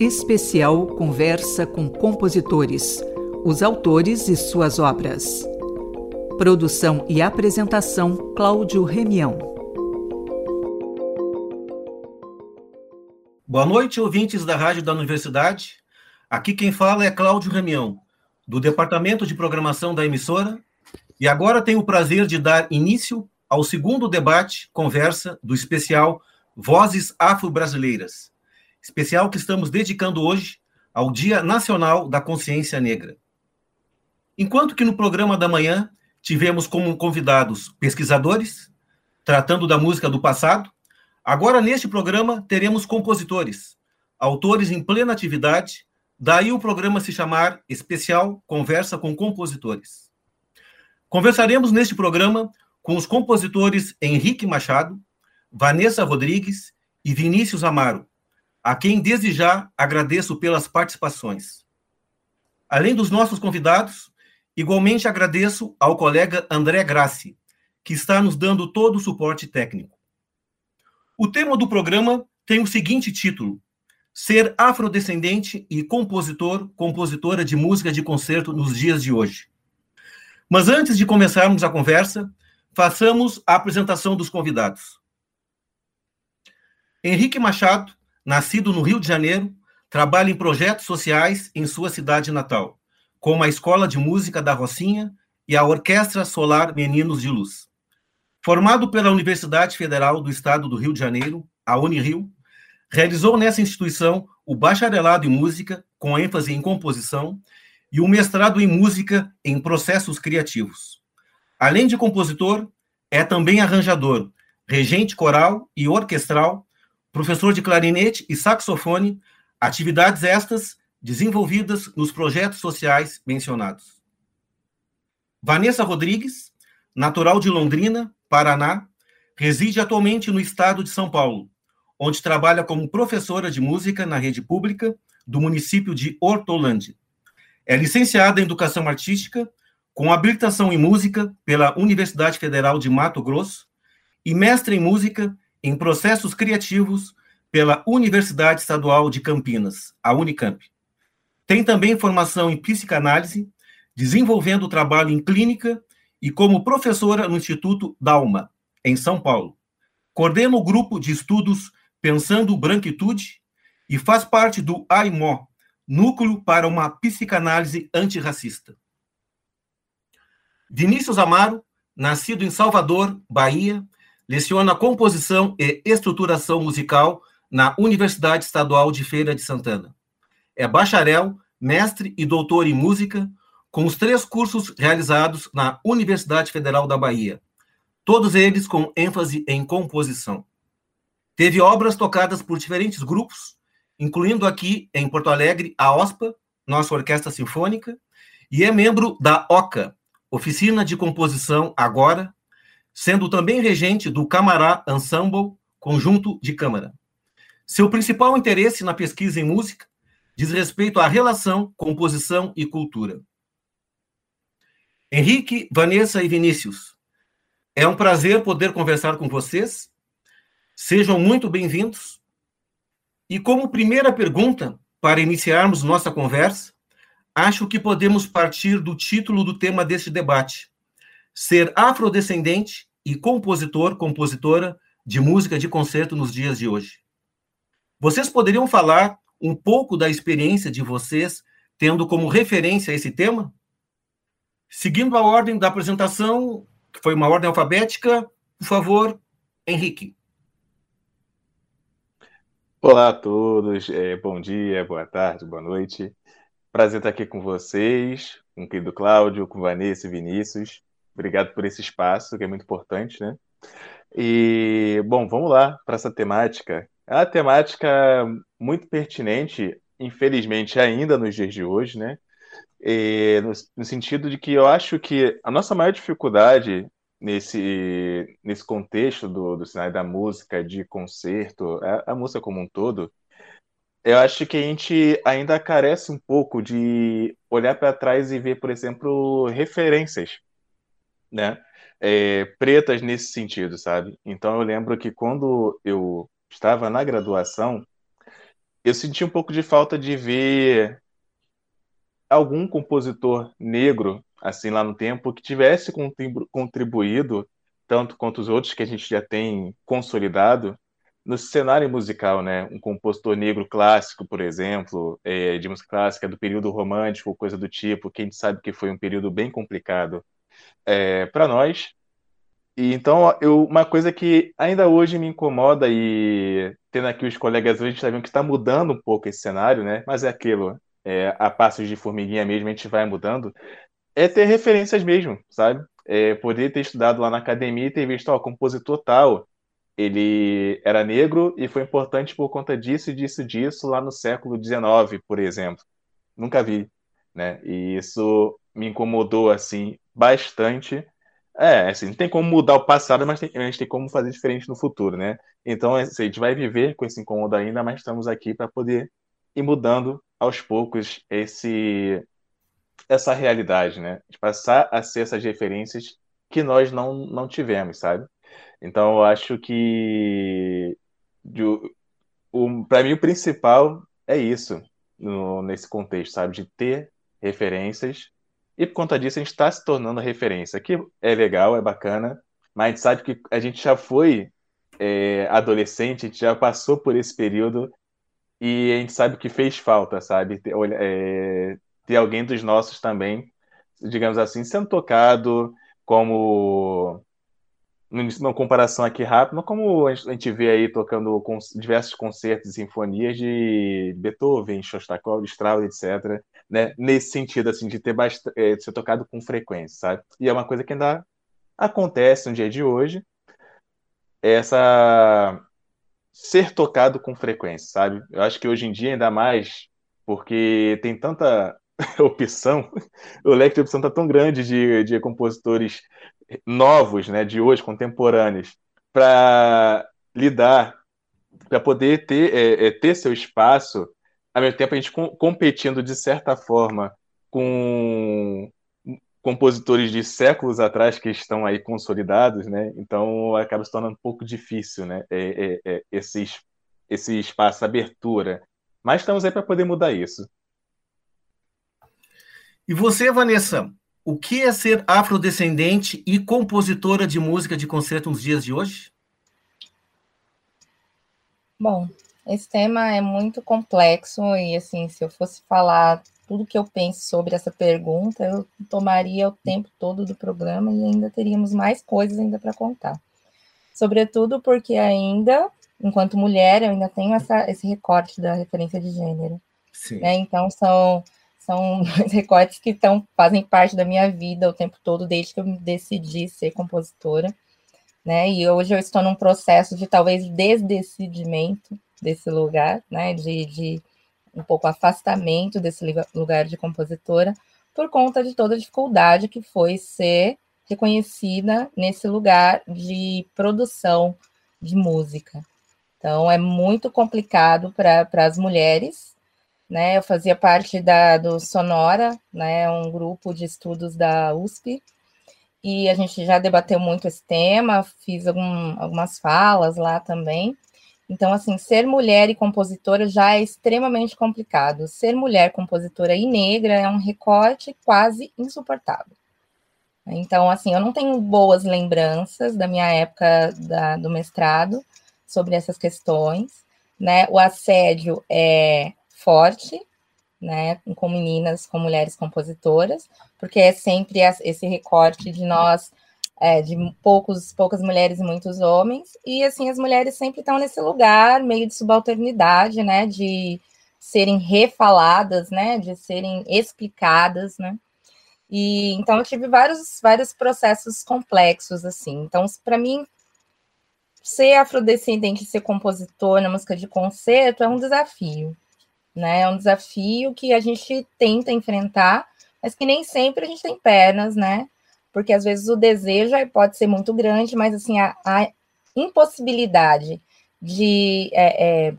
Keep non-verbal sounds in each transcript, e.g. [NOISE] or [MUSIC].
Especial Conversa com Compositores, os autores e suas obras. Produção e apresentação Cláudio Remião. Boa noite, ouvintes da Rádio da Universidade. Aqui quem fala é Cláudio Remião, do Departamento de Programação da emissora, e agora tenho o prazer de dar início ao segundo debate, conversa do especial Vozes Afro-Brasileiras, especial que estamos dedicando hoje ao Dia Nacional da Consciência Negra. Enquanto que no programa da manhã tivemos como convidados pesquisadores, tratando da música do passado, agora neste programa teremos compositores, autores em plena atividade, daí o programa se chamar Especial Conversa com Compositores. Conversaremos neste programa com os compositores Henrique Machado, Vanessa Rodrigues e Vinícius Amaro, a quem desde já agradeço pelas participações. Além dos nossos convidados, igualmente agradeço ao colega André Grassi, que está nos dando todo o suporte técnico. O tema do programa tem o seguinte título: Ser afrodescendente e compositor, compositora de música de concerto nos dias de hoje. Mas antes de começarmos a conversa, façamos a apresentação dos convidados. Henrique Machado, nascido no Rio de Janeiro, trabalha em projetos sociais em sua cidade natal, como a Escola de Música da Rocinha e a Orquestra Solar Meninos de Luz. Formado pela Universidade Federal do Estado do Rio de Janeiro, a Unirio, realizou nessa instituição o bacharelado em música, com ênfase em composição, e o mestrado em música em processos criativos. Além de compositor, é também arranjador, regente coral e orquestral professor de clarinete e saxofone, atividades estas desenvolvidas nos projetos sociais mencionados. Vanessa Rodrigues, natural de Londrina, Paraná, reside atualmente no estado de São Paulo, onde trabalha como professora de música na rede pública do município de Hortolândia. É licenciada em Educação Artística, com habilitação em Música pela Universidade Federal de Mato Grosso e mestre em Música em processos criativos pela Universidade Estadual de Campinas, a Unicamp. Tem também formação em psicanálise, desenvolvendo trabalho em clínica e como professora no Instituto Dalma, em São Paulo. Coordena o grupo de estudos Pensando Branquitude e faz parte do AIMO, Núcleo para uma Psicanálise Antirracista. Vinícius Amaro, nascido em Salvador, Bahia, Leciona composição e estruturação musical na Universidade Estadual de Feira de Santana. É bacharel, mestre e doutor em música, com os três cursos realizados na Universidade Federal da Bahia, todos eles com ênfase em composição. Teve obras tocadas por diferentes grupos, incluindo aqui em Porto Alegre a OSPA, nossa Orquestra Sinfônica, e é membro da OCA, Oficina de Composição Agora, sendo também regente do Camará Ensemble, conjunto de câmara. Seu principal interesse na pesquisa em música diz respeito à relação composição e cultura. Henrique, Vanessa e Vinícius, é um prazer poder conversar com vocês. Sejam muito bem-vindos. E como primeira pergunta, para iniciarmos nossa conversa, acho que podemos partir do título do tema deste debate, ser afrodescendente e compositor, compositora de música de concerto nos dias de hoje. Vocês poderiam falar um pouco da experiência de vocês tendo como referência esse tema? Seguindo a ordem da apresentação, que foi uma ordem alfabética, por favor, Henrique. Olá a todos, é, bom dia, boa tarde, boa noite. Prazer estar aqui com vocês, com o querido Cláudio, com Vanessa e Vinícius. Obrigado por esse espaço, que é muito importante, né? E, bom, vamos lá para essa temática. É uma temática muito pertinente, infelizmente, ainda nos dias de hoje, né? E, no, no sentido de que eu acho que a nossa maior dificuldade nesse, nesse contexto do, do cenário da música, de concerto, a, a música como um todo, eu acho que a gente ainda carece um pouco de olhar para trás e ver, por exemplo, referências né? É, pretas nesse sentido, sabe? Então eu lembro que quando eu estava na graduação, eu senti um pouco de falta de ver algum compositor negro, assim, lá no tempo, que tivesse contribuído, tanto quanto os outros que a gente já tem consolidado, no cenário musical, né? Um compositor negro clássico, por exemplo, é, de música clássica do período romântico, coisa do tipo, que a gente sabe que foi um período bem complicado é, para nós. E então, eu, uma coisa que ainda hoje me incomoda e tendo aqui os colegas a gente está vendo que está mudando um pouco esse cenário, né? Mas é aquilo, é, a passos de formiguinha mesmo, a gente vai mudando, é ter referências mesmo, sabe? É, poder ter estudado lá na academia e ter visto, ó, compositor tal, ele era negro e foi importante por conta disso, disso, disso lá no século XIX, por exemplo. Nunca vi, né? E isso me incomodou, assim, bastante. É, assim, não tem como mudar o passado, mas tem, a gente tem como fazer diferente no futuro, né? Então, assim, a gente vai viver com esse incômodo ainda, mas estamos aqui para poder ir mudando aos poucos esse essa realidade, né? De passar a ser essas referências que nós não, não tivemos, sabe? Então, eu acho que para mim o principal é isso no, nesse contexto, sabe? De ter referências e por conta disso a gente está se tornando referência, que é legal, é bacana, mas a gente sabe que a gente já foi é, adolescente, a gente já passou por esse período e a gente sabe que fez falta, sabe? Ter, é, ter alguém dos nossos também, digamos assim, sendo tocado como numa comparação aqui rápida, como a gente vê aí tocando diversos concertos e sinfonias de Beethoven, Shostakovich, Strauss, etc., né? Nesse sentido, assim, de ter bastante, é, de ser tocado com frequência, sabe? E é uma coisa que ainda acontece no dia de hoje, essa ser tocado com frequência, sabe? Eu acho que hoje em dia ainda mais, porque tem tanta [LAUGHS] opção, [LAUGHS] o leque de opção está tão grande de, de compositores novos, né, de hoje, contemporâneos, para lidar, para poder ter, é, é, ter seu espaço, ao mesmo tempo a gente com, competindo de certa forma com compositores de séculos atrás que estão aí consolidados, né? Então acaba se tornando um pouco difícil, né? É, é, é esse, esse espaço, abertura. Mas estamos aí para poder mudar isso. E você, Vanessa, o que é ser afrodescendente e compositora de música de concerto nos dias de hoje? Bom, esse tema é muito complexo e assim, se eu fosse falar tudo que eu penso sobre essa pergunta, eu tomaria o tempo todo do programa e ainda teríamos mais coisas ainda para contar. Sobretudo porque ainda, enquanto mulher, eu ainda tenho essa, esse recorte da referência de gênero. Né? Então são são [LAUGHS] recortes que tão, fazem parte da minha vida o tempo todo, desde que eu decidi ser compositora. Né? E hoje eu estou num processo de talvez desdecidimento desse lugar, né? De, de um pouco afastamento desse lugar de compositora, por conta de toda a dificuldade que foi ser reconhecida nesse lugar de produção de música. Então, é muito complicado para as mulheres né? Eu fazia parte da, do Sonora, né? Um grupo de estudos da USP, e a gente já debateu muito esse tema, fiz algum, algumas falas lá também. Então, assim, ser mulher e compositora já é extremamente complicado. Ser mulher compositora e negra é um recorte quase insuportável. Então, assim, eu não tenho boas lembranças da minha época da, do mestrado sobre essas questões, né? O assédio é forte, né, com meninas, com mulheres compositoras, porque é sempre esse recorte de nós, é, de poucos, poucas mulheres e muitos homens, e assim, as mulheres sempre estão nesse lugar, meio de subalternidade, né, de serem refaladas, né, de serem explicadas, né, e então eu tive vários, vários processos complexos, assim, então para mim ser afrodescendente, ser compositor na música de concerto é um desafio, né? É um desafio que a gente tenta enfrentar, mas que nem sempre a gente tem pernas, né? Porque às vezes o desejo pode ser muito grande, mas assim, a, a impossibilidade de é, é,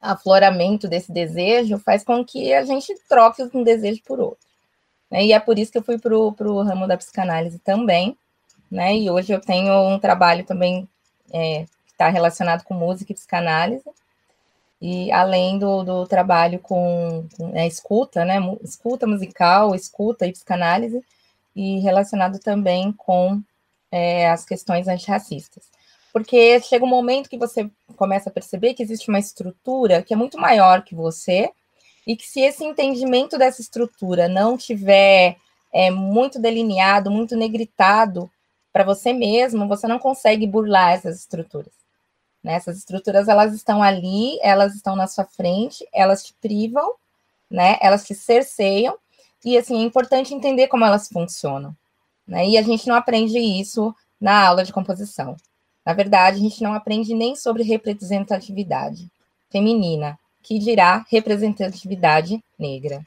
afloramento desse desejo faz com que a gente troque um desejo por outro. Né? E é por isso que eu fui para o ramo da psicanálise também, né? E hoje eu tenho um trabalho também é, que está relacionado com música e psicanálise, e além do, do trabalho com, com é, escuta, né, escuta musical, escuta e psicanálise, e relacionado também com é, as questões antirracistas. Porque chega um momento que você começa a perceber que existe uma estrutura que é muito maior que você, e que se esse entendimento dessa estrutura não tiver é, muito delineado, muito negritado para você mesmo, você não consegue burlar essas estruturas. Né? Essas estruturas elas estão ali, elas estão na sua frente, elas te privam, né? Elas te cerceiam e assim é importante entender como elas funcionam. Né? E a gente não aprende isso na aula de composição. Na verdade, a gente não aprende nem sobre representatividade feminina, que dirá representatividade negra.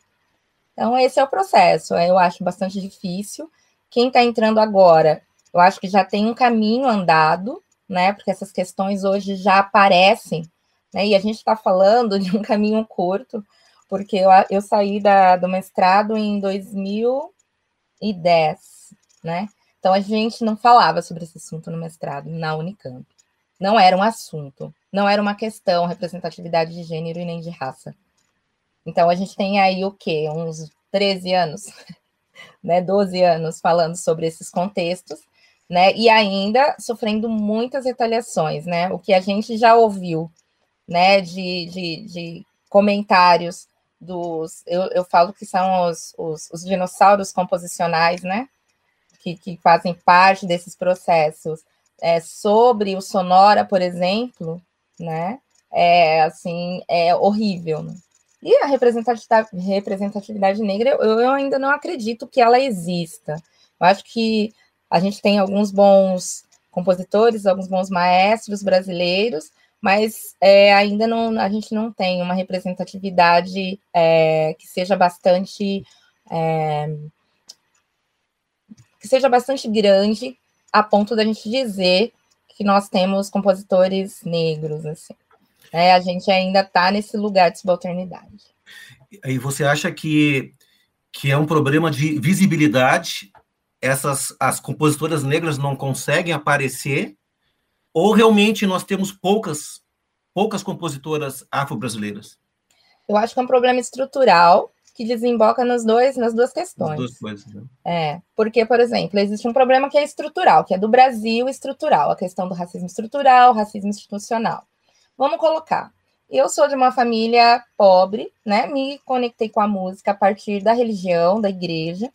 Então, esse é o processo. Eu acho bastante difícil. Quem está entrando agora, eu acho que já tem um caminho andado, né? Porque essas questões hoje já aparecem, né? E a gente está falando de um caminho curto, porque eu, eu saí da, do mestrado em 2010, né? Então a gente não falava sobre esse assunto no mestrado na Unicamp. Não era um assunto, não era uma questão representatividade de gênero e nem de raça. Então a gente tem aí o quê? Uns 13 anos, [LAUGHS] né? 12 anos falando sobre esses contextos né? E ainda sofrendo muitas retaliações, né? O que a gente já ouviu, né? De, de, de comentários dos, eu, eu falo que são os, os, os dinossauros composicionais, né? Que, que fazem parte desses processos. É, sobre o Sonora, por exemplo, né? É assim, é horrível. Né? E a representatividade, representatividade negra, eu, eu ainda não acredito que ela exista. Eu acho que a gente tem alguns bons compositores, alguns bons maestros brasileiros, mas é, ainda não, a gente não tem uma representatividade é, que seja bastante é, que seja bastante grande a ponto da gente dizer que nós temos compositores negros assim. É, a gente ainda está nesse lugar de subalternidade. E você acha que, que é um problema de visibilidade essas as compositoras negras não conseguem aparecer ou realmente nós temos poucas poucas compositoras afro-brasileiras? Eu acho que é um problema estrutural que desemboca nos dois, nas duas questões. duas coisas, né? É, porque, por exemplo, existe um problema que é estrutural, que é do Brasil estrutural, a questão do racismo estrutural, racismo institucional. Vamos colocar. Eu sou de uma família pobre, né? Me conectei com a música a partir da religião, da igreja.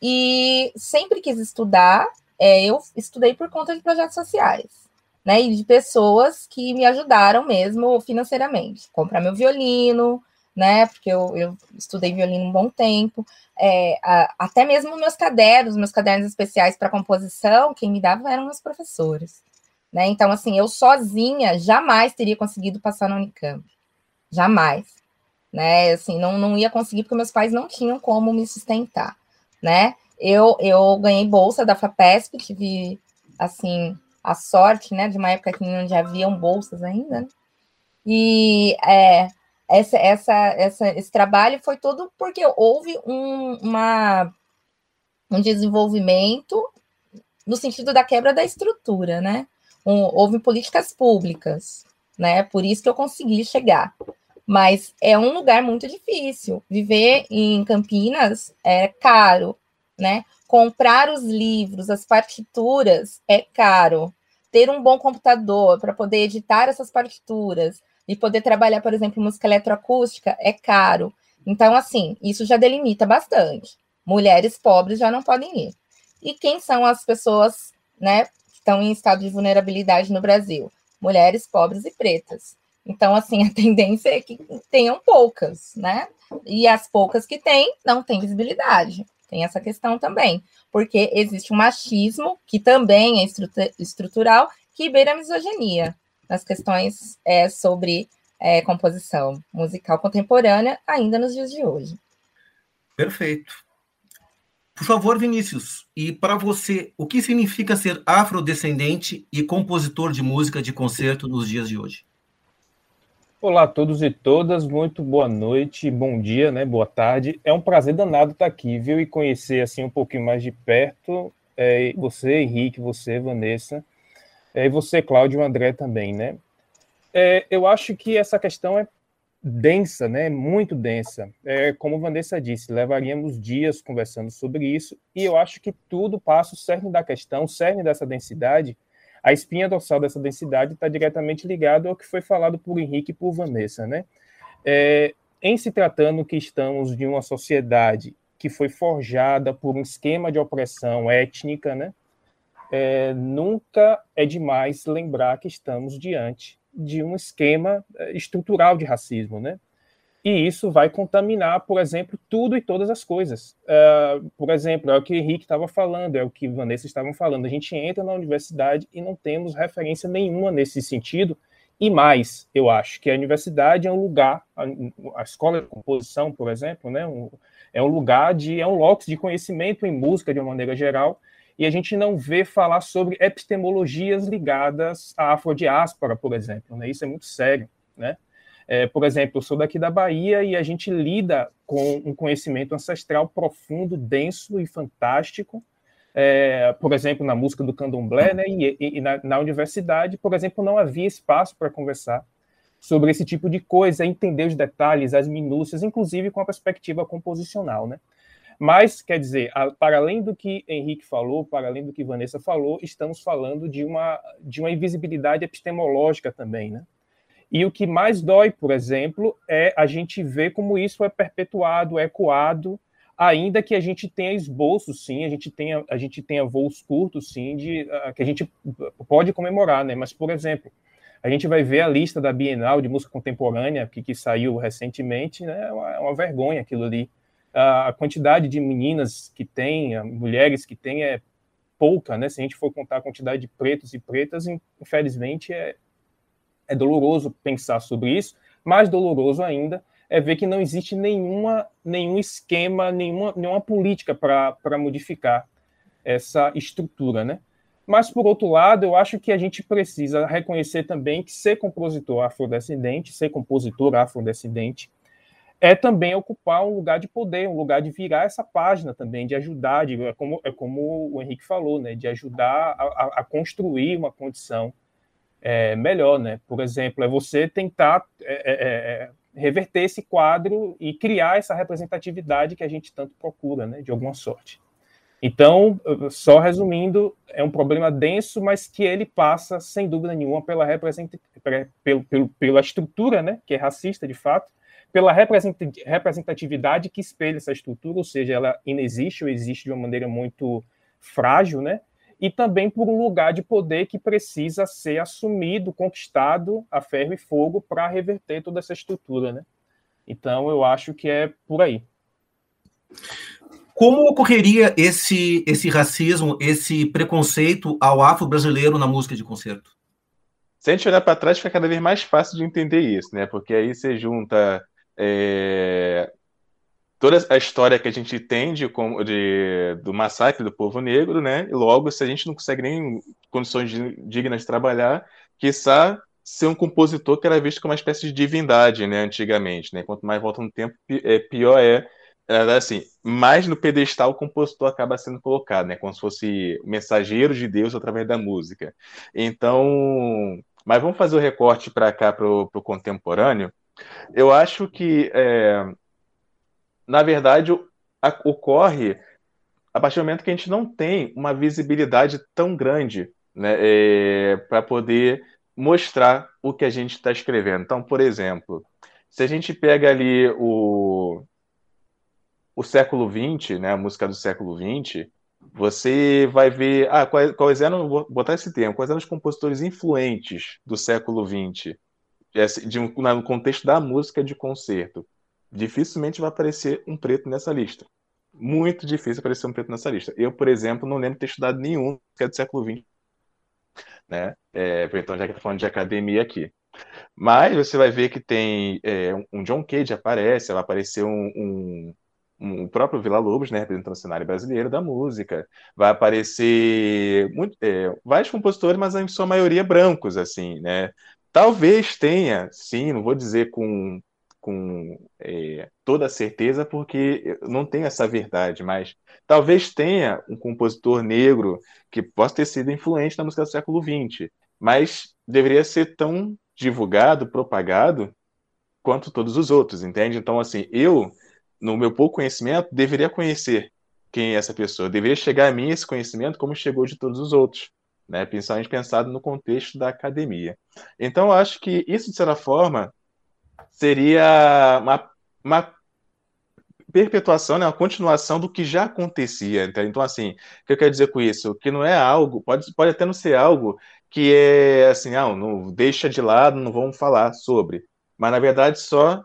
E sempre quis estudar, é, eu estudei por conta de projetos sociais, né? E de pessoas que me ajudaram mesmo financeiramente. Comprar meu violino, né? Porque eu, eu estudei violino um bom tempo. É, a, até mesmo meus cadernos, meus cadernos especiais para composição, quem me dava eram meus professores. Né? Então, assim, eu sozinha jamais teria conseguido passar na Unicamp. Jamais. Né? Assim, não, não ia conseguir, porque meus pais não tinham como me sustentar né? Eu, eu ganhei bolsa da FAPESP, tive, assim, a sorte, né, de uma época que onde haviam bolsas ainda, né? E é, essa, essa, essa, esse trabalho foi todo porque houve um, uma, um desenvolvimento no sentido da quebra da estrutura, né? Um, houve políticas públicas, né? Por isso que eu consegui chegar. Mas é um lugar muito difícil. Viver em Campinas é caro, né? Comprar os livros, as partituras é caro. Ter um bom computador para poder editar essas partituras e poder trabalhar, por exemplo, música eletroacústica é caro. Então, assim, isso já delimita bastante. Mulheres pobres já não podem ir. E quem são as pessoas, né, que estão em estado de vulnerabilidade no Brasil? Mulheres pobres e pretas. Então, assim, [LAUGHS] a tendência é que tenham poucas, né? E as poucas que têm, não têm visibilidade. Tem essa questão também, porque existe um machismo, que também é estrutural, que beira a misoginia nas questões é, sobre é, composição musical contemporânea, ainda nos dias de hoje. Perfeito. Por favor, Vinícius, e para você, o que significa ser afrodescendente e compositor de música de concerto nos dias de hoje? Olá a todos e todas, muito boa noite, bom dia, né? Boa tarde. É um prazer danado estar aqui, viu? E conhecer assim um pouquinho mais de perto é, você, Henrique, você, Vanessa, é, e você, Cláudio André também, né? É, eu acho que essa questão é densa, né? Muito densa. É, como Vanessa disse, levaríamos dias conversando sobre isso, e eu acho que tudo passa o cerne da questão, o cerne dessa densidade, a espinha dorsal dessa densidade está diretamente ligado ao que foi falado por Henrique e por Vanessa, né? É, em se tratando que estamos de uma sociedade que foi forjada por um esquema de opressão étnica, né? É, nunca é demais lembrar que estamos diante de um esquema é, estrutural de racismo, né? E isso vai contaminar, por exemplo, tudo e todas as coisas. Uh, por exemplo, é o que Henrique estava falando, é o que Vanessa estavam falando. A gente entra na universidade e não temos referência nenhuma nesse sentido. E mais, eu acho que a universidade é um lugar, a, a escola de composição, por exemplo, né, um, é um lugar de, é um locus de conhecimento em música de uma maneira geral, e a gente não vê falar sobre epistemologias ligadas à afrodiáspora, por exemplo, né? Isso é muito sério, né? É, por exemplo, eu sou daqui da Bahia e a gente lida com um conhecimento ancestral profundo, denso e fantástico. É, por exemplo, na música do candomblé, né, e, e na, na, universidade, por exemplo, não havia espaço para conversar sobre esse tipo de coisa, entender os detalhes, as minúcias, inclusive com a perspectiva composicional, né? Mas, quer dizer, para além do que Henrique falou, para além do que Vanessa falou, estamos falando de uma, de uma invisibilidade epistemológica também, né? E o que mais dói, por exemplo, é a gente ver como isso é perpetuado, é ecoado, ainda que a gente tenha esboços, sim, a gente tenha, a gente tenha voos curtos, sim, de, uh, que a gente pode comemorar, né? Mas, por exemplo, a gente vai ver a lista da Bienal de Música Contemporânea, que, que saiu recentemente, né? É uma, é uma vergonha aquilo ali. A quantidade de meninas que tem, mulheres que tem é pouca, né? Se a gente for contar a quantidade de pretos e pretas, infelizmente é, é doloroso pensar sobre isso, mais doloroso ainda é ver que não existe nenhuma, nenhum esquema, nenhuma, nenhuma política para modificar essa estrutura, né? Mas, por outro lado, eu acho que a gente precisa reconhecer também que ser compositor afrodescendente, ser compositor afrodescendente, é também ocupar um lugar de poder, um lugar de virar essa página também, de ajudar, de, é, como, é como o Henrique falou, né, de ajudar a, a, a construir uma condição é, melhor, né? Por exemplo, é você tentar é, é, é, reverter esse quadro e criar essa representatividade que a gente tanto procura, né? De alguma sorte. Então, só resumindo, é um problema denso, mas que ele passa, sem dúvida nenhuma, pela, pelo, pelo, pela estrutura, né? Que é racista, de fato, pela representatividade que espelha essa estrutura, ou seja, ela inexiste ou existe de uma maneira muito frágil, né? E também por um lugar de poder que precisa ser assumido, conquistado a ferro e fogo para reverter toda essa estrutura, né? Então eu acho que é por aí. Como ocorreria esse esse racismo, esse preconceito ao afro-brasileiro na música de concerto? Se a gente olhar para trás, fica cada vez mais fácil de entender isso, né? Porque aí você junta é, toda a história que a gente tem de, de, do massacre do povo negro, né? E logo, se a gente não consegue nem condições dignas de trabalhar, quiçá ser um compositor que era visto como uma espécie de divindade, né? Antigamente, né? Quanto mais volta no tempo, é, pior é. Era assim, mais no pedestal o compositor acaba sendo colocado, né? Como se fosse mensageiro de Deus através da música. Então, mas vamos fazer o recorte para cá, para o contemporâneo. Eu acho que é, na verdade, ocorre a partir do momento que a gente não tem uma visibilidade tão grande né, é, para poder mostrar o que a gente está escrevendo. Então, por exemplo, se a gente pega ali o, o século XX, né, a música do século XX, você vai ver ah, quais, quais eram, vou botar esse termo, quais eram os compositores influentes do século XX, de, no contexto da música de concerto dificilmente vai aparecer um preto nessa lista. Muito difícil aparecer um preto nessa lista. Eu, por exemplo, não lembro de ter estudado nenhum que é do século XX. Né? É, então, já que está falando de academia aqui. Mas você vai ver que tem é, um John Cage aparece, vai aparecer um, um, o próprio Vila Lobos, né, representando o cenário brasileiro da música. Vai aparecer muito, é, vários compositores, mas em sua maioria brancos, assim, né? Talvez tenha, sim, não vou dizer com com é, toda certeza, porque não tenho essa verdade, mas talvez tenha um compositor negro que possa ter sido influente na música do século XX, mas deveria ser tão divulgado, propagado quanto todos os outros, entende? Então, assim, eu, no meu pouco conhecimento, deveria conhecer quem é essa pessoa, deveria chegar a mim esse conhecimento como chegou de todos os outros, né? Principalmente pensado no contexto da academia. Então, acho que isso, de certa forma, seria uma, uma perpetuação, né, uma continuação do que já acontecia. Então, assim, o que eu quero dizer com isso? Que não é algo, pode, pode até não ser algo que é assim, ah, não deixa de lado, não vamos falar sobre. Mas, na verdade, só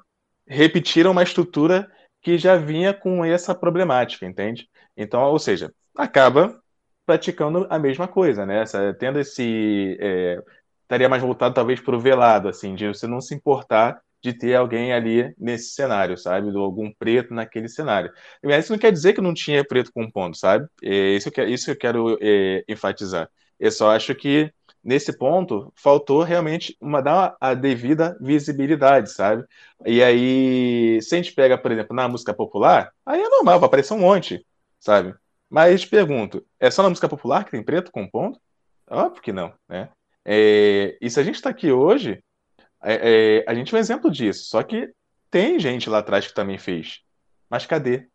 repetiram uma estrutura que já vinha com essa problemática, entende? Então, ou seja, acaba praticando a mesma coisa, né? Essa, tendo esse. É, estaria mais voltado, talvez, para o velado, assim, de você não se importar de ter alguém ali nesse cenário, sabe? Do algum preto naquele cenário. Mas isso não quer dizer que não tinha preto compondo, sabe? É, isso, que, isso que eu quero é, enfatizar. Eu só acho que nesse ponto faltou realmente uma dar a devida visibilidade, sabe? E aí, se a gente pega, por exemplo, na música popular, aí é normal, vai aparecer um monte, sabe? Mas pergunto, é só na música popular que tem preto compondo? Óbvio que não, né? É, e se a gente está aqui hoje, é, é, a gente é um exemplo disso. Só que tem gente lá atrás que também fez. Mas cadê?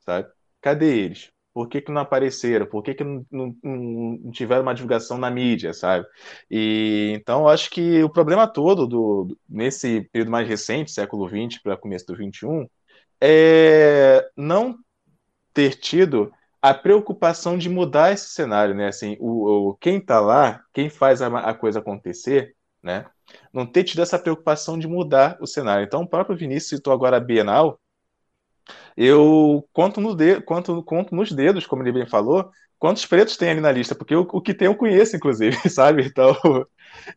Sabe? Cadê eles? Por que, que não apareceram? Por que, que não, não, não tiveram uma divulgação na mídia, sabe? E então acho que o problema todo do, nesse período mais recente, século XX para começo do XXI, é não ter tido a preocupação de mudar esse cenário, né? Assim, o, o quem está lá, quem faz a, a coisa acontecer, né? Não ter tido essa preocupação de mudar o cenário. Então, o próprio Vinícius citou agora a Bienal. Eu conto, no de, conto, conto nos dedos, como ele bem falou, quantos pretos tem ali na lista, porque o, o que tem eu conheço, inclusive, [LAUGHS] sabe? Então,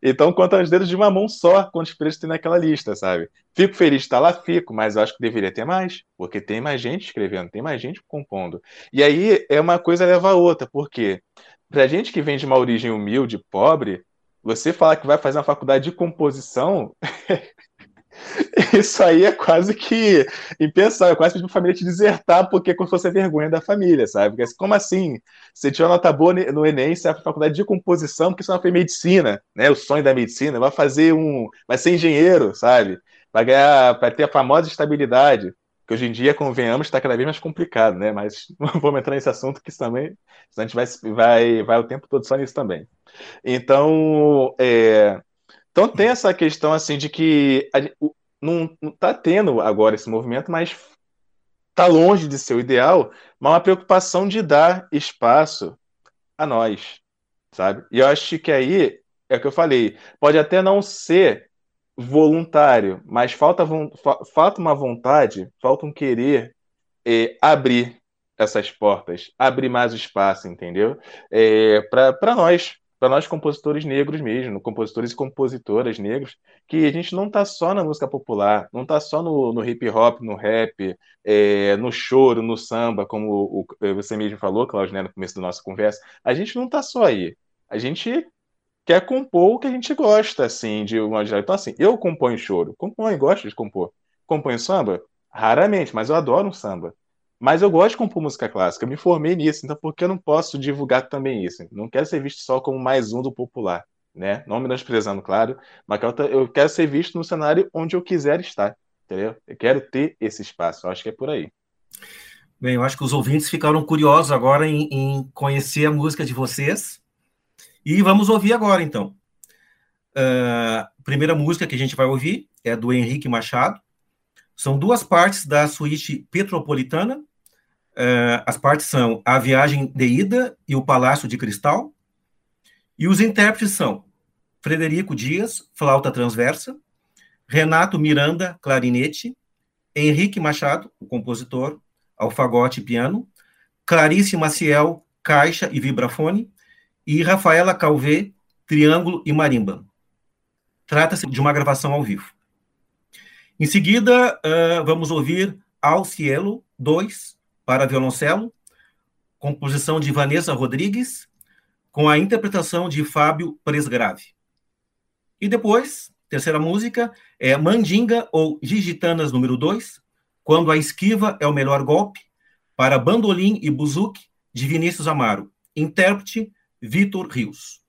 então conta nos dedos de uma mão só quantos pretos tem naquela lista, sabe? Fico feliz de estar lá, fico, mas acho que deveria ter mais, porque tem mais gente escrevendo, tem mais gente compondo. E aí é uma coisa leva a outra, porque pra gente que vem de uma origem humilde, pobre, você falar que vai fazer uma faculdade de composição, [LAUGHS] isso aí é quase que impensável, é quase pedir pra família te desertar, porque é como se fosse a vergonha da família, sabe? Porque como assim? Você uma nota boa no Enem, você vai faculdade de composição, porque você não fez medicina, né? O sonho da medicina, vai fazer um. Vai ser engenheiro, sabe? Vai ganhar, vai ter a famosa estabilidade que hoje em dia, convenhamos, está cada vez mais complicado, né? Mas [LAUGHS] não vamos entrar nesse assunto, que também, a gente vai, vai, vai o tempo todo só nisso também. Então, é, então tem essa questão assim de que a, não está tendo agora esse movimento, mas está longe de ser o ideal, mas uma preocupação de dar espaço a nós, sabe? E eu acho que aí é o que eu falei, pode até não ser voluntário, mas falta, falta uma vontade, falta um querer é, abrir essas portas, abrir mais espaço, entendeu? É, para nós, para nós compositores negros mesmo, compositores e compositoras negros, que a gente não está só na música popular, não está só no, no, hip hop, no rap, é, no choro, no samba, como o, você mesmo falou, Claudio, né, no começo da nossa conversa, a gente não está só aí. A gente quer compor o que a gente gosta, assim, de uma geral. Então, assim, eu componho choro, componho, gosto de compor. Componho samba? Raramente, mas eu adoro um samba. Mas eu gosto de compor música clássica, eu me formei nisso, então por que eu não posso divulgar também isso? Não quero ser visto só como mais um do popular, né? Não menosprezando, claro, mas eu quero ser visto no cenário onde eu quiser estar, entendeu? Eu quero ter esse espaço, eu acho que é por aí. Bem, eu acho que os ouvintes ficaram curiosos agora em, em conhecer a música de vocês, e vamos ouvir agora, então. Uh, primeira música que a gente vai ouvir é do Henrique Machado. São duas partes da suíte petropolitana. Uh, as partes são A Viagem de Ida e O Palácio de Cristal. E os intérpretes são Frederico Dias, flauta transversa, Renato Miranda, clarinete, Henrique Machado, o compositor, alfagote e piano, Clarice Maciel, caixa e vibrafone, e Rafaela Calvé, Triângulo e Marimba. Trata-se de uma gravação ao vivo. Em seguida, uh, vamos ouvir Al Cielo 2 para violoncelo, composição de Vanessa Rodrigues, com a interpretação de Fábio Presgrave. E depois, terceira música, é Mandinga ou Gigitanas número 2, quando a esquiva é o melhor golpe, para bandolim e buzuque, de Vinícius Amaro, intérprete Vitor Rios.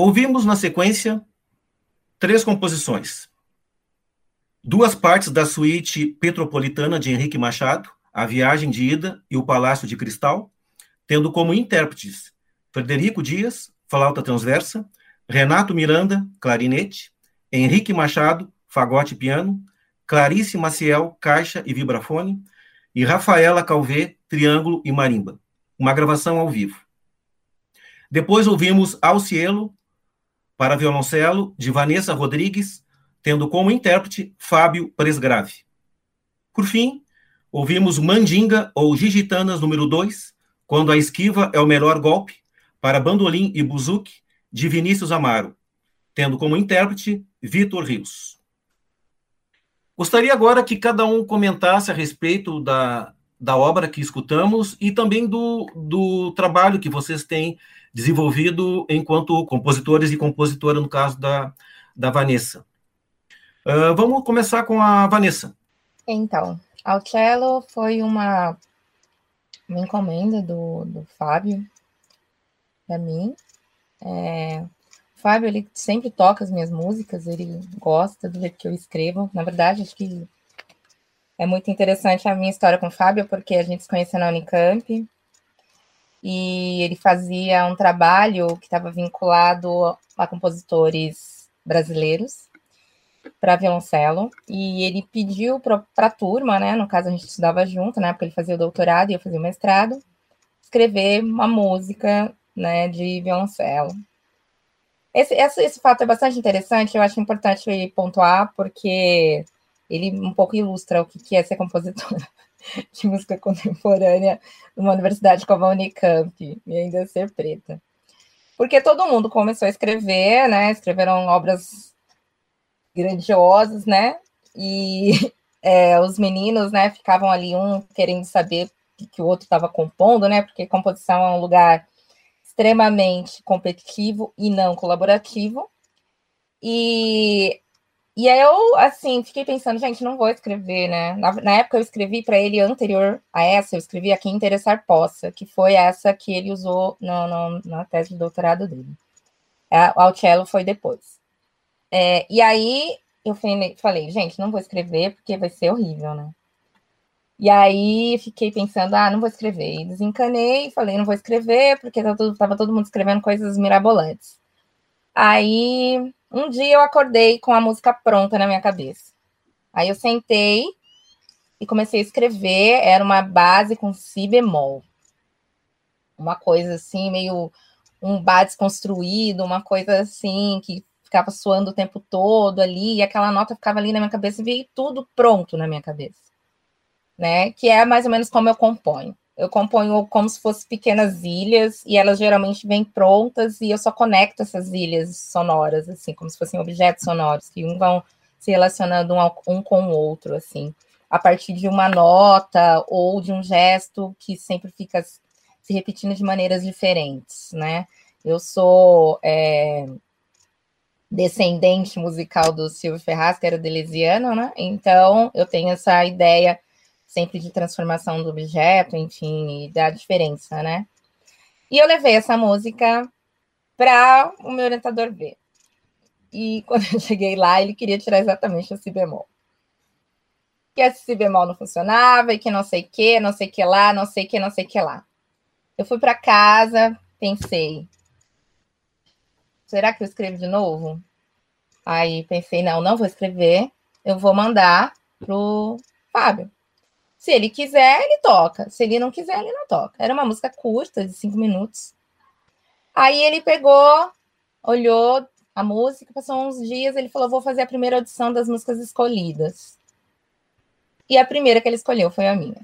Ouvimos na sequência três composições. Duas partes da suíte petropolitana de Henrique Machado, A Viagem de Ida e O Palácio de Cristal, tendo como intérpretes Frederico Dias, flauta transversa, Renato Miranda, clarinete, Henrique Machado, fagote e piano, Clarice Maciel, caixa e vibrafone, e Rafaela Calvé, triângulo e marimba. Uma gravação ao vivo. Depois ouvimos Alcielo, para violoncelo, de Vanessa Rodrigues, tendo como intérprete Fábio Presgrave. Por fim, ouvimos Mandinga ou Gigitanas número 2, quando a esquiva é o melhor golpe, para bandolim e buzuque, de Vinícius Amaro, tendo como intérprete Vitor Rios. Gostaria agora que cada um comentasse a respeito da, da obra que escutamos e também do, do trabalho que vocês têm desenvolvido enquanto compositores e compositora, no caso da, da Vanessa. Uh, vamos começar com a Vanessa. Então, ao cello foi uma, uma encomenda do, do Fábio para mim. É, o Fábio, ele sempre toca as minhas músicas, ele gosta do jeito que eu escrevo. Na verdade, acho que é muito interessante a minha história com o Fábio, porque a gente se conheceu na Unicamp, e ele fazia um trabalho que estava vinculado a compositores brasileiros. para violoncelo e ele pediu para a turma, né? No caso a gente estudava junto, né? Porque ele fazia o doutorado e eu fazia o mestrado, escrever uma música, né? De violoncelo. Esse, esse, esse fato é bastante interessante. Eu acho importante pontuar porque ele um pouco ilustra o que é ser compositora [LAUGHS] de música contemporânea numa universidade como a Unicamp e ainda ser preta. Porque todo mundo começou a escrever, né? Escreveram obras grandiosas, né? E [LAUGHS] é, os meninos, né, ficavam ali um querendo saber o que, que o outro estava compondo, né? Porque composição é um lugar extremamente competitivo e não colaborativo. E e eu, assim, fiquei pensando, gente, não vou escrever, né? Na, na época eu escrevi para ele anterior a essa, eu escrevi a Quem Interessar Possa, que foi essa que ele usou no, no, na tese de doutorado dele. É, o Alcello foi depois. É, e aí eu falei, gente, não vou escrever porque vai ser horrível, né? E aí fiquei pensando, ah, não vou escrever. E desencanei, falei, não vou escrever, porque estava todo mundo escrevendo coisas mirabolantes. Aí um dia eu acordei com a música pronta na minha cabeça. Aí eu sentei e comecei a escrever. Era uma base com si bemol. Uma coisa assim, meio um bar desconstruído, uma coisa assim que ficava suando o tempo todo ali, e aquela nota ficava ali na minha cabeça e veio tudo pronto na minha cabeça. Né? Que é mais ou menos como eu componho. Eu componho como se fossem pequenas ilhas e elas geralmente vêm prontas e eu só conecto essas ilhas sonoras, assim, como se fossem objetos sonoros que um vão se relacionando um, um com o outro, assim, a partir de uma nota ou de um gesto que sempre fica se repetindo de maneiras diferentes, né? Eu sou é, descendente musical do Silvio Ferraz, que era delesiano, né? Então eu tenho essa ideia sempre de transformação do objeto, enfim, e da diferença, né? E eu levei essa música para o meu orientador ver. E [LAUGHS] quando eu cheguei lá, ele queria tirar exatamente si bemol. Que esse si bemol não funcionava, e que não sei que, não sei que lá, não sei que, não sei que lá. Eu fui para casa, pensei, será que eu escrevo de novo? Aí pensei, não, não vou escrever, eu vou mandar pro Fábio. Se ele quiser, ele toca. Se ele não quiser, ele não toca. Era uma música curta, de cinco minutos. Aí ele pegou, olhou a música, passou uns dias, ele falou: vou fazer a primeira audição das músicas escolhidas. E a primeira que ele escolheu foi a minha.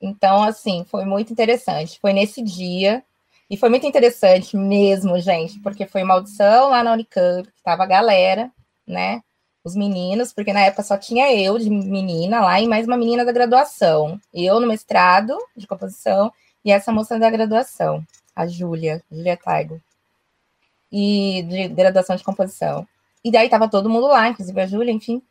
Então, assim, foi muito interessante. Foi nesse dia, e foi muito interessante mesmo, gente, porque foi uma audição lá na Unicamp, que tava a galera, né? Os meninos, porque na época só tinha eu de menina lá e mais uma menina da graduação. Eu no mestrado de composição e essa moça da graduação, a Júlia, Júlia Taigo. E de graduação de composição. E daí tava todo mundo lá, inclusive a Júlia, enfim.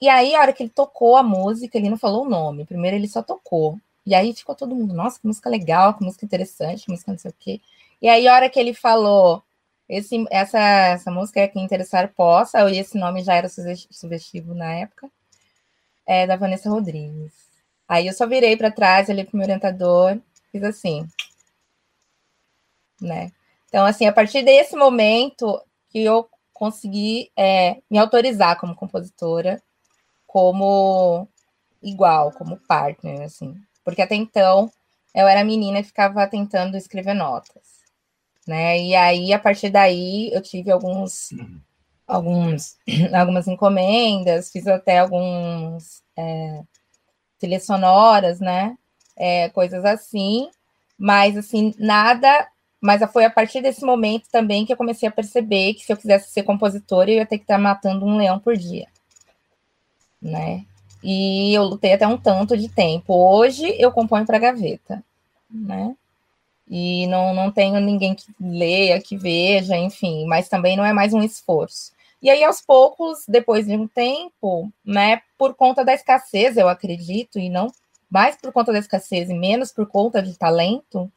E aí, a hora que ele tocou a música, ele não falou o nome. Primeiro ele só tocou. E aí ficou todo mundo, nossa, que música legal, que música interessante, que música não sei o quê. E aí, a hora que ele falou esse, essa, essa música é Quem Interessar Possa, e esse nome já era sugestivo na época, é da Vanessa Rodrigues. Aí eu só virei para trás, ali para o meu orientador, fiz assim, né? Então, assim, a partir desse momento que eu consegui é, me autorizar como compositora, como igual, como partner, assim. Porque até então eu era menina e ficava tentando escrever notas né? E aí, a partir daí, eu tive alguns, alguns [CLEARS THROAT] algumas encomendas, fiz até alguns é, trilhas sonoras, né? É, coisas assim, mas assim, nada. Mas foi a partir desse momento também que eu comecei a perceber que se eu quisesse ser compositora, eu ia ter que estar matando um leão por dia, né? E eu lutei até um tanto de tempo. Hoje eu componho para gaveta, né? E não, não tenho ninguém que leia, que veja, enfim, mas também não é mais um esforço. E aí, aos poucos, depois de um tempo, né, por conta da escassez, eu acredito, e não mais por conta da escassez e menos por conta de talento,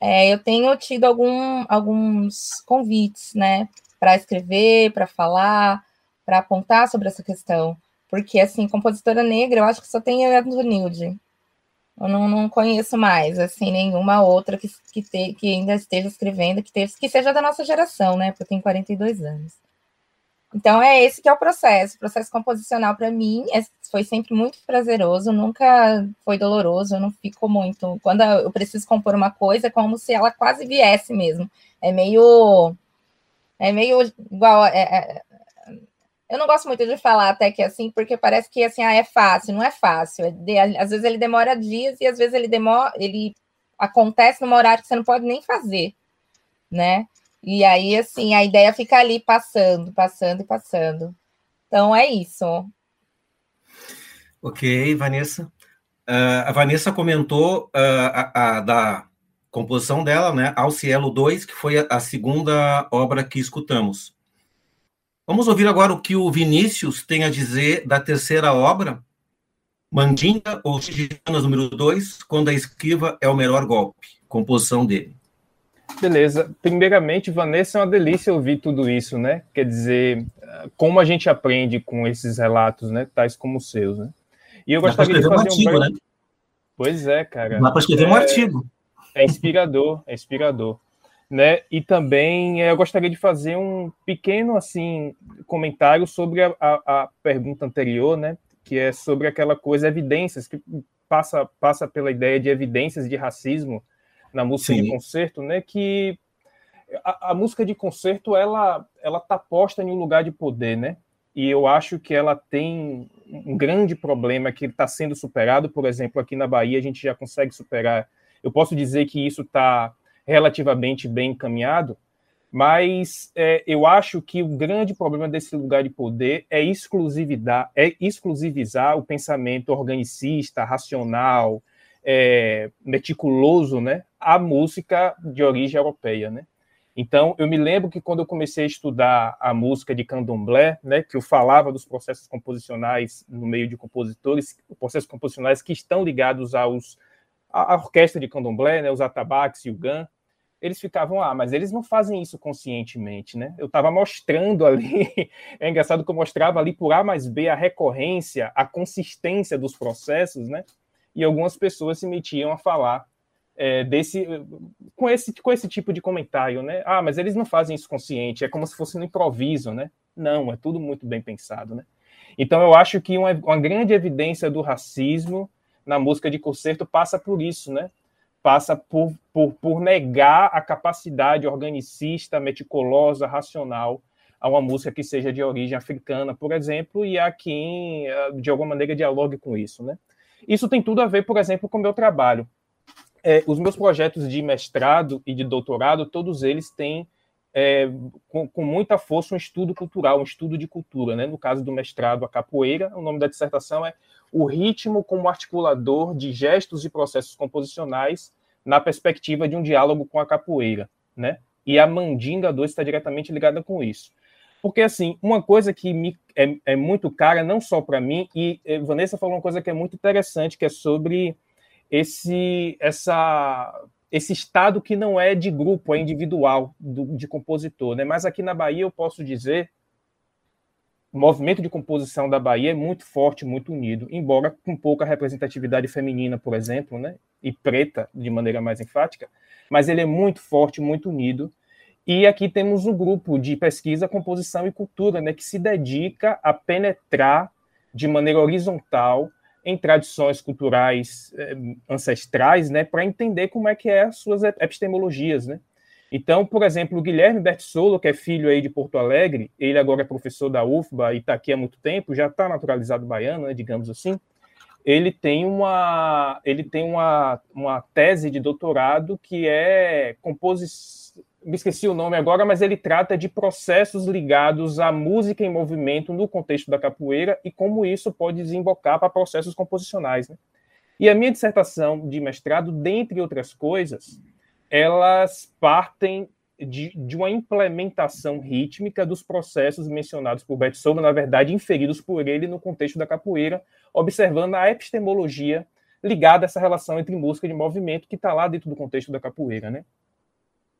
é, eu tenho tido algum, alguns convites, né, para escrever, para falar, para apontar sobre essa questão. Porque, assim, compositora negra, eu acho que só tem a Nilde, eu não, não conheço mais, assim, nenhuma outra que, que, te, que ainda esteja escrevendo, que, te, que seja da nossa geração, né? Porque eu tenho 42 anos. Então é esse que é o processo. O processo composicional para mim é, foi sempre muito prazeroso, nunca foi doloroso, eu não fico muito. Quando eu preciso compor uma coisa, é como se ela quase viesse mesmo. É meio é meio igual. É, é, eu não gosto muito de falar até que assim, porque parece que assim, ah, é fácil, não é fácil. É de, às vezes ele demora dias e às vezes ele demora, ele acontece num horário que você não pode nem fazer, né? E aí, assim, a ideia fica ali passando, passando e passando. Então é isso. Ok, Vanessa. Uh, a Vanessa comentou uh, a, a, da composição dela, né, Ao Cielo 2, que foi a, a segunda obra que escutamos. Vamos ouvir agora o que o Vinícius tem a dizer da terceira obra, Mandinga ou Chigianas número 2, quando a esquiva é o melhor golpe, composição dele. Beleza. Primeiramente, Vanessa, é uma delícia ouvir tudo isso, né? Quer dizer, como a gente aprende com esses relatos, né? Tais como os seus, né? E eu gostaria de fazer um artigo, um... né? Pois é, cara. Dá para escrever é... um artigo. É inspirador, é inspirador. Né? E também é, eu gostaria de fazer um pequeno assim comentário sobre a, a, a, pergunta anterior, né? Que é sobre aquela coisa evidências que passa passa pela ideia de evidências de racismo na música Sim. de concerto, né? Que a, a, música de concerto ela ela tá posta em um lugar de poder, né? E eu acho que ela tem um grande problema que está sendo superado. Por exemplo, aqui na Bahia a gente já consegue superar. Eu posso dizer que isso está relativamente bem encaminhado, mas é, eu acho que o grande problema desse lugar de poder é exclusividade, é exclusivizar o pensamento organicista, racional, é, meticuloso, né, a música de origem europeia, né? Então, eu me lembro que quando eu comecei a estudar a música de candomblé, né, que eu falava dos processos composicionais no meio de compositores, processos composicionais que estão ligados aos à orquestra de candomblé, né, os atabaques e o gan, eles ficavam, ah, mas eles não fazem isso conscientemente, né? Eu estava mostrando ali, [LAUGHS] é engraçado que eu mostrava ali por A mais B a recorrência, a consistência dos processos, né? e algumas pessoas se metiam a falar é, desse com esse com esse tipo de comentário, né? Ah, mas eles não fazem isso consciente, é como se fosse no improviso, né? Não, é tudo muito bem pensado, né? Então eu acho que uma, uma grande evidência do racismo na música de concerto passa por isso, né? Passa por, por, por negar a capacidade organicista, meticulosa, racional a uma música que seja de origem africana, por exemplo, e a quem de alguma maneira dialogue com isso, né? Isso tem tudo a ver, por exemplo, com o meu trabalho. É, os meus projetos de mestrado e de doutorado, todos eles têm é, com, com, muita força um estudo cultural, um estudo de cultura. Né? No caso do mestrado, a capoeira, o nome da dissertação é O ritmo como articulador de gestos e processos composicionais na perspectiva de um diálogo com a capoeira. Né? E a Mandinga 2 está diretamente ligada com isso. Porque, assim, uma coisa que me, é, é muito cara, não só para mim, e eh, Vanessa falou uma coisa que é muito interessante, que é sobre esse, essa, esse estado que não é de grupo, é individual, do, de compositor. Né? Mas aqui na Bahia eu posso dizer o movimento de composição da Bahia é muito forte, muito unido, embora com pouca representatividade feminina, por exemplo, né? e preta de maneira mais enfática, mas ele é muito forte, muito unido, e aqui temos um grupo de pesquisa, composição e cultura, né, que se dedica a penetrar de maneira horizontal em tradições culturais eh, ancestrais, né, para entender como é que é as suas epistemologias, né. Então, por exemplo, o Guilherme Bertsolo, que é filho aí de Porto Alegre, ele agora é professor da UFBA e está aqui há muito tempo, já está naturalizado baiano, né, digamos assim. Ele tem uma, ele tem uma, uma tese de doutorado que é composição me esqueci o nome agora, mas ele trata de processos ligados à música em movimento no contexto da capoeira e como isso pode desembocar para processos composicionais. Né? E a minha dissertação de mestrado, dentre outras coisas, elas partem de, de uma implementação rítmica dos processos mencionados por Bert Souza, na verdade, inferidos por ele no contexto da capoeira, observando a epistemologia ligada a essa relação entre música e movimento que está lá dentro do contexto da capoeira, né?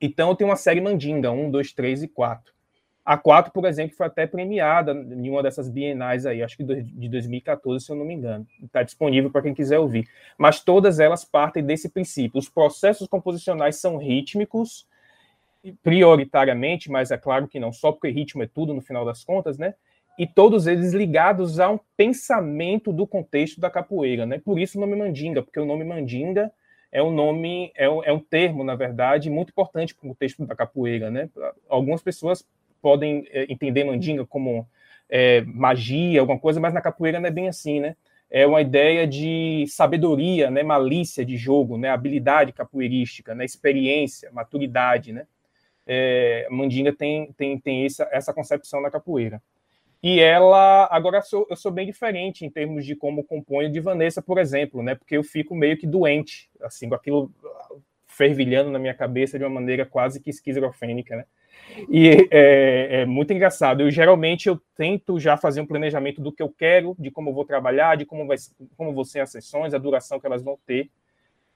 Então, tem uma série Mandinga, 1, 2, 3 e 4. A 4, por exemplo, foi até premiada em uma dessas bienais aí, acho que de 2014, se eu não me engano. Está disponível para quem quiser ouvir. Mas todas elas partem desse princípio. Os processos composicionais são rítmicos prioritariamente, mas é claro que não só porque ritmo é tudo no final das contas, né? E todos eles ligados a um pensamento do contexto da capoeira, né? Por isso o nome Mandinga, porque o nome Mandinga é um nome, é um, é um termo, na verdade, muito importante para o contexto da capoeira, né? Algumas pessoas podem é, entender Mandinga como é, magia, alguma coisa, mas na capoeira não é bem assim, né? É uma ideia de sabedoria, né? Malícia de jogo, né? Habilidade capoeirística, né? Experiência, maturidade, né? É, Mandinga tem, tem, tem essa, essa concepção da capoeira. E ela, agora sou, eu sou bem diferente em termos de como componho de Vanessa, por exemplo, né? Porque eu fico meio que doente, assim, com aquilo fervilhando na minha cabeça de uma maneira quase que esquizofrênica, né? E é, é, muito engraçado. Eu geralmente eu tento já fazer um planejamento do que eu quero, de como eu vou trabalhar, de como vai, como vão ser as sessões, a duração que elas vão ter.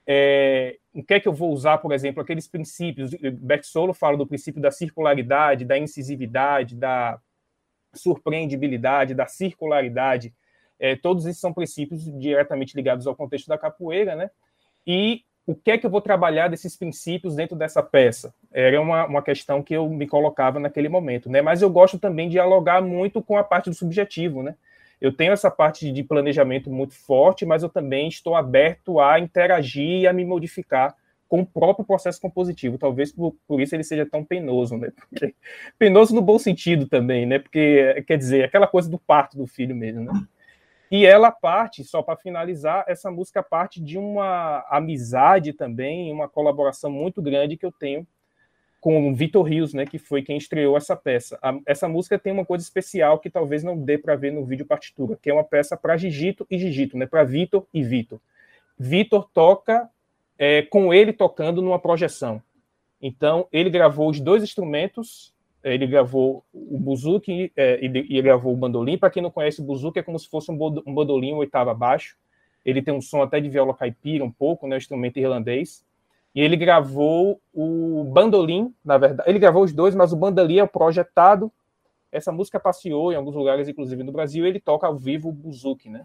É, o que é que eu vou usar, por exemplo, aqueles princípios. Beck Solo fala do princípio da circularidade, da incisividade, da surpreendibilidade, da circularidade. É, todos esses são princípios diretamente ligados ao contexto da capoeira, né? E o que é que eu vou trabalhar desses princípios dentro dessa peça? Era uma, uma questão que eu me colocava naquele momento, né? Mas eu gosto também de dialogar muito com a parte do subjetivo, né? Eu tenho essa parte de planejamento muito forte, mas eu também estou aberto a interagir e a me modificar com o próprio processo compositivo. Talvez por, por isso ele seja tão penoso, né? Porque, penoso no bom sentido também, né? Porque, quer dizer, aquela coisa do parto do filho mesmo, né? E ela parte, só para finalizar, essa música parte de uma amizade também, uma colaboração muito grande que eu tenho com o Vitor Rios, né, que foi quem estreou essa peça. A, essa música tem uma coisa especial que talvez não dê para ver no vídeo partitura, que é uma peça para Gigito e Gigito, né, para Vitor e Vitor. Vitor toca é, com ele tocando numa projeção. Então, ele gravou os dois instrumentos, ele gravou o buzuki é, e, e gravou o bandolim. Para quem não conhece, o buzuki é como se fosse um, bandolim, um oitava abaixo. Ele tem um som até de viola caipira, um pouco, né, um instrumento irlandês. E ele gravou o bandolim, na verdade. Ele gravou os dois, mas o bandolim é projetado. Essa música passeou em alguns lugares, inclusive no Brasil. Ele toca ao vivo o buzuki, né?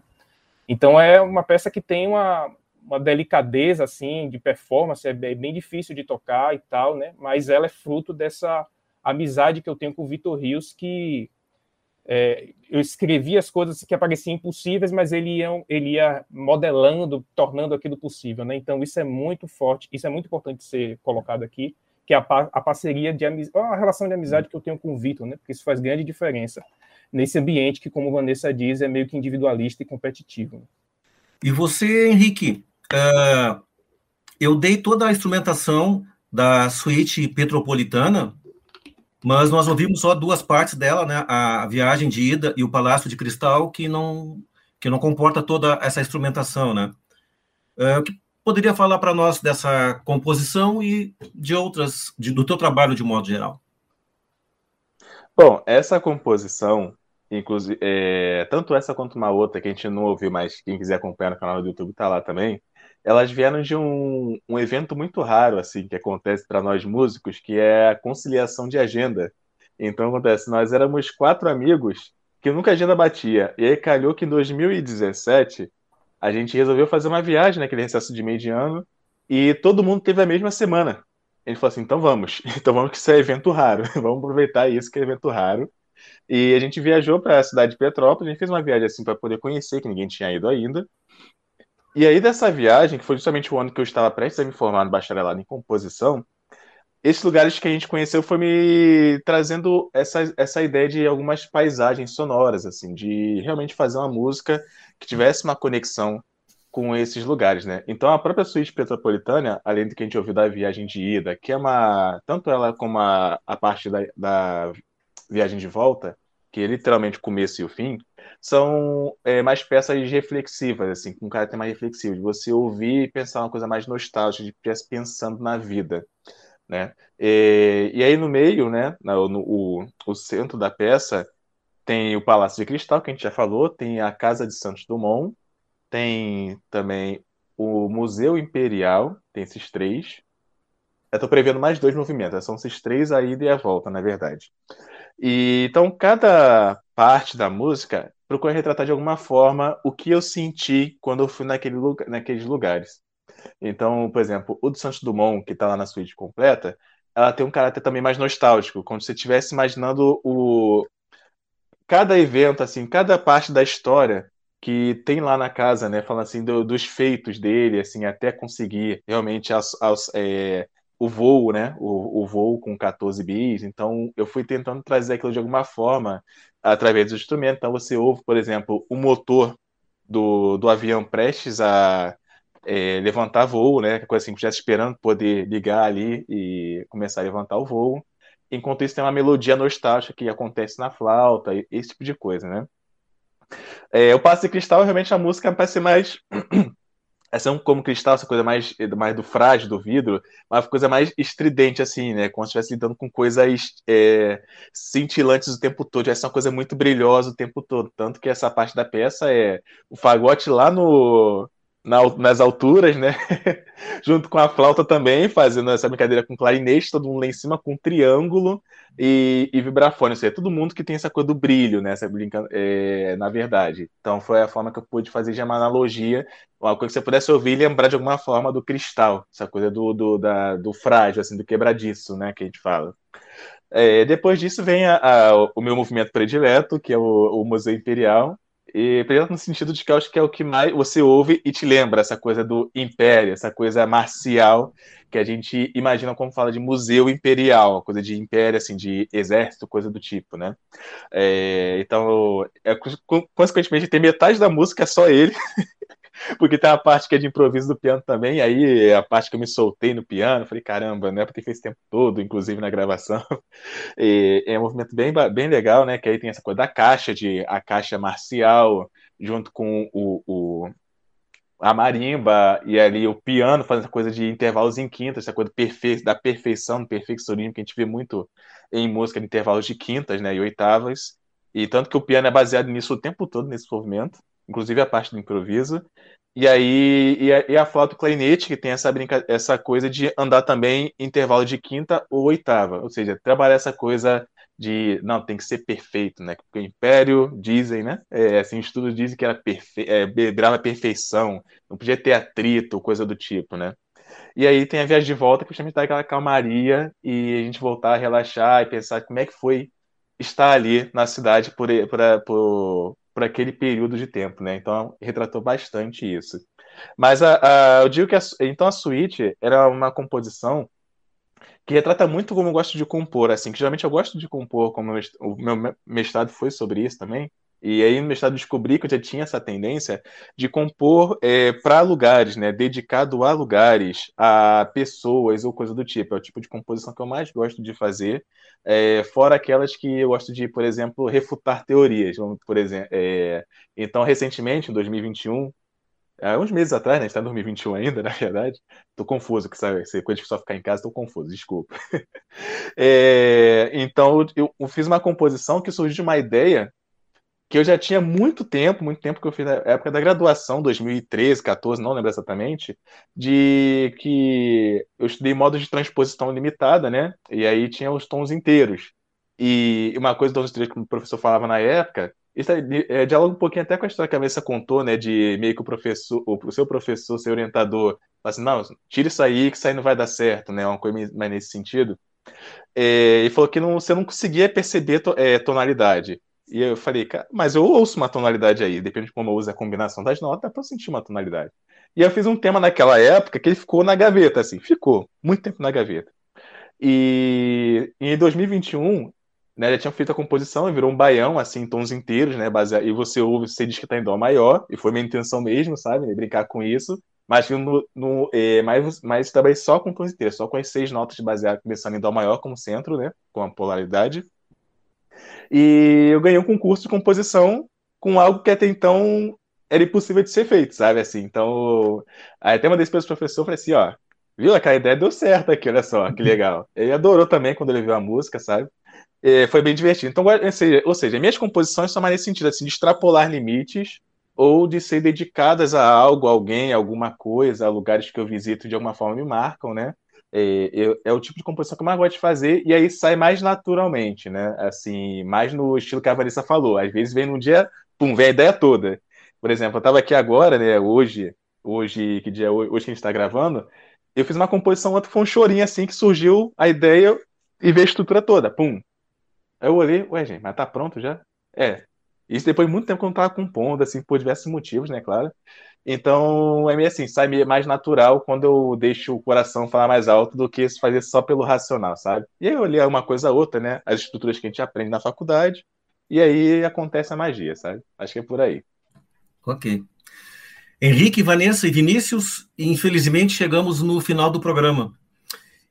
Então é uma peça que tem uma, uma delicadeza assim de performance, é bem difícil de tocar e tal, né? Mas ela é fruto dessa amizade que eu tenho com o Vitor Rios, que é, eu escrevia as coisas que pareciam impossíveis, mas ele ia, ele ia modelando, tornando aquilo possível, né? Então isso é muito forte, isso é muito importante ser colocado aqui, que é a, a parceria de a relação de amizade que eu tenho com o Vitor, né? Porque isso faz grande diferença nesse ambiente que, como Vanessa diz, é meio que individualista e competitivo. Né? E você, Henrique, Uh, eu dei toda a instrumentação da suíte petropolitana, mas nós ouvimos só duas partes dela, né? A viagem de ida e o Palácio de Cristal, que não que não comporta toda essa instrumentação, né? Uh, que poderia falar para nós dessa composição e de outras, de, do teu trabalho de modo geral? Bom, essa composição, inclusive, é, tanto essa quanto uma outra que a gente não ouviu, mas quem quiser acompanhar no canal do YouTube está lá também elas vieram de um, um evento muito raro, assim, que acontece para nós músicos, que é a conciliação de agenda. Então acontece, nós éramos quatro amigos que nunca a agenda batia. E aí calhou que em 2017 a gente resolveu fazer uma viagem naquele recesso de meio de ano e todo mundo teve a mesma semana. A gente falou assim, então vamos, [LAUGHS] então vamos que isso é evento raro, [LAUGHS] vamos aproveitar isso que é evento raro. E a gente viajou para a cidade de Petrópolis, a gente fez uma viagem assim para poder conhecer, que ninguém tinha ido ainda. E aí, dessa viagem, que foi justamente o ano que eu estava prestes a me formar no bacharelado em composição, esses lugares que a gente conheceu foi me trazendo essa, essa ideia de algumas paisagens sonoras, assim, de realmente fazer uma música que tivesse uma conexão com esses lugares, né? Então a própria suíte petropolitana, além do que a gente ouviu da viagem de ida, que é uma tanto ela como a, a parte da, da viagem de volta, que é literalmente o começo e o fim, são é, mais peças reflexivas, assim, com um caráter mais reflexivo, de você ouvir e pensar uma coisa mais nostálgica, de pensando na vida, né? E, e aí no meio, né, no, no o, o centro da peça, tem o Palácio de Cristal, que a gente já falou, tem a Casa de Santos Dumont, tem também o Museu Imperial, tem esses três. Eu estou prevendo mais dois movimentos, são esses três a ida e a volta, na verdade. E, então, cada parte da música procura retratar de alguma forma o que eu senti quando eu fui naquele lugar, naqueles lugares. Então, por exemplo, o do Santos Dumont, que está lá na suíte completa, ela tem um caráter também mais nostálgico, como se você estivesse imaginando o cada evento, assim, cada parte da história que tem lá na casa, né? Falando assim do, dos feitos dele, assim, até conseguir realmente as, as, é, o voo, né? O, o voo com 14 bis. Então, eu fui tentando trazer aquilo de alguma forma através do instrumento. Então, você ouve, por exemplo, o motor do, do avião prestes a é, levantar voo, né? Coisa assim, já esperando poder ligar ali e começar a levantar o voo. Enquanto isso, tem uma melodia nostálgica que acontece na flauta, esse tipo de coisa, né? É, o Passe Cristal, realmente, a música parece mais essa é como cristal, essa coisa mais, mais do frágil, do vidro, uma coisa mais estridente, assim, né? Como se estivesse lidando com coisas é, cintilantes o tempo todo. Essa é uma coisa muito brilhosa o tempo todo. Tanto que essa parte da peça é o fagote lá no, na, nas alturas, né? [LAUGHS] Junto com a flauta também, fazendo essa brincadeira com clarinete, todo mundo lá em cima com triângulo e, e vibrafone. Ou seja, todo mundo que tem essa coisa do brilho, né? Essa brinca, é, na verdade. Então foi a forma que eu pude fazer de uma analogia, uma coisa que você pudesse ouvir e lembrar de alguma forma do cristal, essa coisa do, do, da, do frágil, assim, do quebradiço, né? Que a gente fala. É, depois disso vem a, a, o meu movimento predileto, que é o, o Museu Imperial, e no sentido de que eu acho que é o que mais você ouve e te lembra essa coisa do império, essa coisa marcial que a gente imagina quando fala de museu imperial, coisa de império, assim, de exército, coisa do tipo, né? É, então, é, consequentemente, tem metade da música é só ele. [LAUGHS] porque tem a parte que é de improviso do piano também, aí a parte que eu me soltei no piano, falei, caramba, não é porque fez tempo todo, inclusive na gravação. [LAUGHS] E é um movimento bem, bem legal, né? Que aí tem essa coisa da caixa, de a caixa marcial, junto com o, o a marimba e ali o piano fazendo essa coisa de intervalos em quintas, essa coisa perfe da perfeição, do perfeccionismo que a gente vê muito em música de intervalos de quintas, né, e oitavas. E tanto que o piano é baseado nisso o tempo todo nesse movimento inclusive a parte do improviso. E aí, e a, e a flauta clarinete, que tem essa, brinca, essa coisa de andar também intervalo de quinta ou oitava, ou seja, trabalhar essa coisa de, não, tem que ser perfeito, né? Porque o Império, dizem, né? É, assim, estudos dizem que era perfe é, perfeição, não podia ter atrito, coisa do tipo, né? E aí tem a viagem de volta, que justamente dá aquela calmaria e a gente voltar a relaxar e pensar como é que foi estar ali na cidade por, por, por, por aquele período de tempo, né? Então retratou bastante isso. Mas a, a, eu digo que a, então a suíte era uma composição que retrata muito como eu gosto de compor, assim, que geralmente eu gosto de compor, como o meu mestrado foi sobre isso também, e aí no mestrado descobri que eu já tinha essa tendência de compor é, para lugares, né, dedicado a lugares, a pessoas ou coisa do tipo. É o tipo de composição que eu mais gosto de fazer, é, fora aquelas que eu gosto de, por exemplo, refutar teorias. Por exemplo, é, então, recentemente, em 2021, há uns meses atrás, né, está em 2021 ainda, [LAUGHS] na verdade, estou confuso, que sabe, se coisa de só ficar em casa, estou confuso, desculpa. [LAUGHS] É, então, eu, eu fiz uma composição que surgiu de uma ideia que eu já tinha muito tempo, muito tempo que eu fiz na época da graduação, 2013, 14, não lembro exatamente, de que eu estudei modos de transposição limitada, né? E aí tinha os tons inteiros. E uma coisa dos inteiros que o professor falava na época, isso é, dialoga um pouquinho até com a história que a Vanessa contou, né? De meio que o professor, o seu professor, seu orientador, fala assim, não, tira isso aí, que isso aí não vai dar certo, né? Uma coisa mais nesse sentido. É, e falou que não, você não conseguia perceber to, é, tonalidade. E eu falei, cara, mas eu ouço uma tonalidade aí, depende de como eu uso a combinação das notas, dá pra eu sentir uma tonalidade. E eu fiz um tema naquela época que ele ficou na gaveta, assim, ficou muito tempo na gaveta. E em 2021, né, já tinha feito a composição, virou um baião, assim, tons inteiros, né, baseado, e você ouve, você diz que tá em dó maior, e foi minha intenção mesmo, sabe, brincar com isso, mas no, no é, mais, mais também só com tons inteiros, só com as seis notas de baseado começando em dó maior como centro, né, com a polaridade, e eu ganhei um concurso de composição com algo que até então era impossível de ser feito, sabe? Assim, então, aí até mandei isso para o professor, falei assim, ó, viu? Aquela ideia deu certo aqui, olha só, que legal. [LAUGHS] Ele adorou também quando ele viu a música, sabe? E foi bem divertido. Então, ou seja, minhas composições são mais nesse sentido, assim, de extrapolar limites ou de ser dedicadas a algo, a alguém, a alguma coisa, a lugares que eu visito de alguma forma me marcam, né? É, é, o tipo de composição que eu mais gosto de fazer, e aí sai mais naturalmente, né? Assim, mais no estilo que a Vanessa falou. Às vezes vem num dia, pum, vem a ideia toda. Por exemplo, eu estava aqui agora, né? Hoje, hoje, que dia? Hoje que a gente está gravando, Eu fiz uma composição, outra foi um chorinho assim que surgiu a ideia e veio a estrutura toda. Pum. Aí eu olhei, ué, gente, mas tá pronto já? É. Isso depois de muito tempo que eu não tava compondo, assim, por diversos motivos, né, claro. Então, é meio assim, sai mais natural quando eu deixo o coração falar mais alto do que fazer só pelo racional, sabe? E aí eu olhei uma coisa a outra, né? As estruturas que a gente aprende na faculdade, e aí acontece a magia, sabe? Acho que é por aí. Ok. Henrique, Vanessa e Vinícius, infelizmente chegamos no final do programa.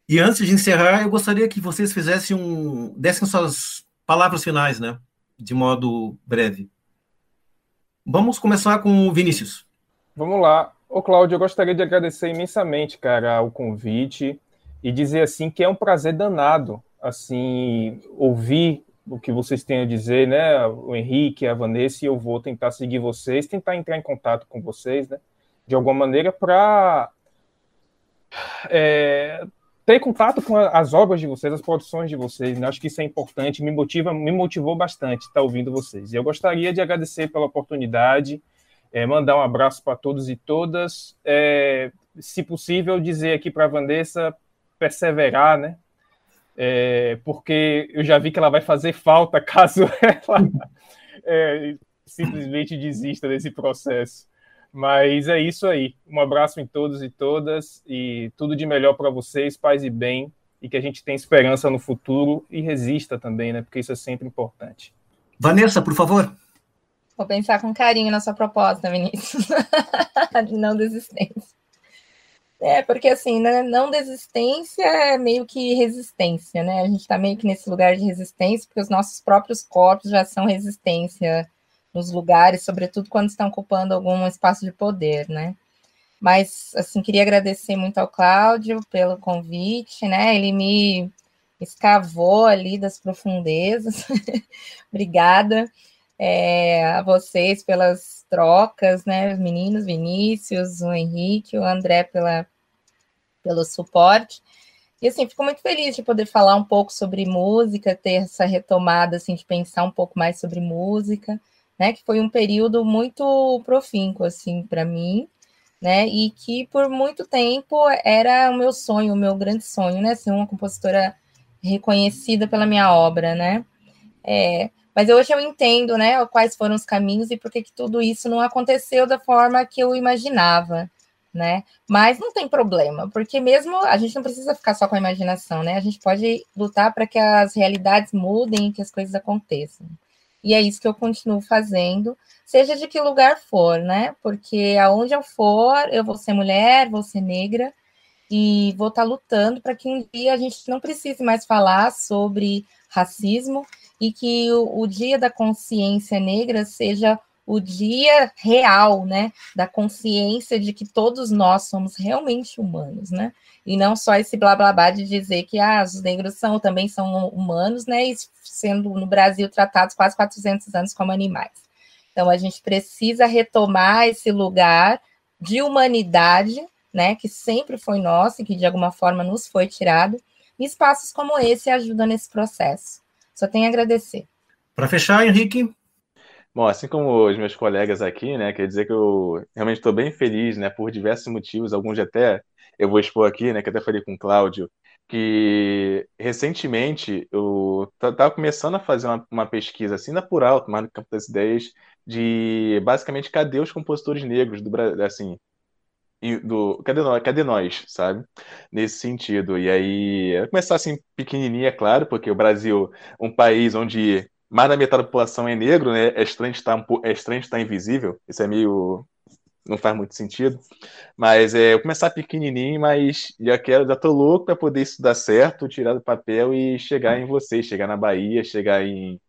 E antes de encerrar, eu gostaria que vocês fizessem um. dessem suas palavras finais, né? De modo breve. Vamos começar com o Vinícius. Vamos lá. Ô, Cláudio, eu gostaria de agradecer imensamente, cara, o convite e dizer, assim, que é um prazer danado, assim, ouvir o que vocês têm a dizer, né? O Henrique, a Vanessa, e eu vou tentar seguir vocês, tentar entrar em contato com vocês, né? De alguma maneira, para é, ter contato com as obras de vocês, as produções de vocês. Né? Acho que isso é importante, me motiva, me motivou bastante estar ouvindo vocês. E eu gostaria de agradecer pela oportunidade é, mandar um abraço para todos e todas. É, se possível, dizer aqui para a Vanessa perseverar, né? É, porque eu já vi que ela vai fazer falta caso [LAUGHS] ela é, simplesmente desista desse processo. Mas é isso aí. Um abraço em todos e todas e tudo de melhor para vocês, paz e bem, e que a gente tenha esperança no futuro e resista também, né? Porque isso é sempre importante. Vanessa, por favor. Vou pensar com carinho na sua proposta, Vinícius, de [LAUGHS] não desistência. É, porque assim, né, não desistência é meio que resistência, né? A gente está meio que nesse lugar de resistência, porque os nossos próprios corpos já são resistência nos lugares, sobretudo quando estão ocupando algum espaço de poder, né? Mas, assim, queria agradecer muito ao Cláudio pelo convite, né? Ele me escavou ali das profundezas. [LAUGHS] Obrigada é, a vocês pelas trocas, né? Os meninos, Vinícius, o Henrique, o André pela, pelo suporte. E assim, fico muito feliz de poder falar um pouco sobre música, ter essa retomada assim de pensar um pouco mais sobre música, né? Que foi um período muito profínco assim para mim, né? E que por muito tempo era o meu sonho, o meu grande sonho, né? Ser uma compositora reconhecida pela minha obra, né? É, mas hoje eu entendo, né, quais foram os caminhos e por que tudo isso não aconteceu da forma que eu imaginava, né? Mas não tem problema, porque mesmo a gente não precisa ficar só com a imaginação, né? A gente pode lutar para que as realidades mudem, que as coisas aconteçam. E é isso que eu continuo fazendo, seja de que lugar for, né? Porque aonde eu for, eu vou ser mulher, vou ser negra e vou estar lutando para que um dia a gente não precise mais falar sobre racismo e que o, o Dia da Consciência Negra seja o dia real, né, da consciência de que todos nós somos realmente humanos, né, e não só esse blá blá blá de dizer que ah, os negros são também são humanos, né, e sendo no Brasil tratados quase 400 anos como animais. Então a gente precisa retomar esse lugar de humanidade, né, que sempre foi nosso e que de alguma forma nos foi tirado. E espaços como esse ajudam nesse processo. Só tenho a agradecer. Para fechar, Henrique. Bom, assim como os meus colegas aqui, né, quer dizer que eu realmente estou bem feliz, né, por diversos motivos, alguns até eu vou expor aqui, né, que até falei com o Cláudio, que recentemente eu estava começando a fazer uma, uma, pesquisa assim na por alto, no campo das ideias, de basicamente cadê os compositores negros do Brasil, assim, do cadê nós, cadê nós, sabe? Nesse sentido. E aí, começar assim pequenininha, é claro, porque o Brasil, um país onde mais da metade da população é negro, né? É estranho estar é estranho estar invisível. Isso é meio não faz muito sentido. Mas é, eu começar pequenininho, mas já quero, já tô louco para poder isso dar certo, tirar do papel e chegar em vocês, chegar na Bahia, chegar em,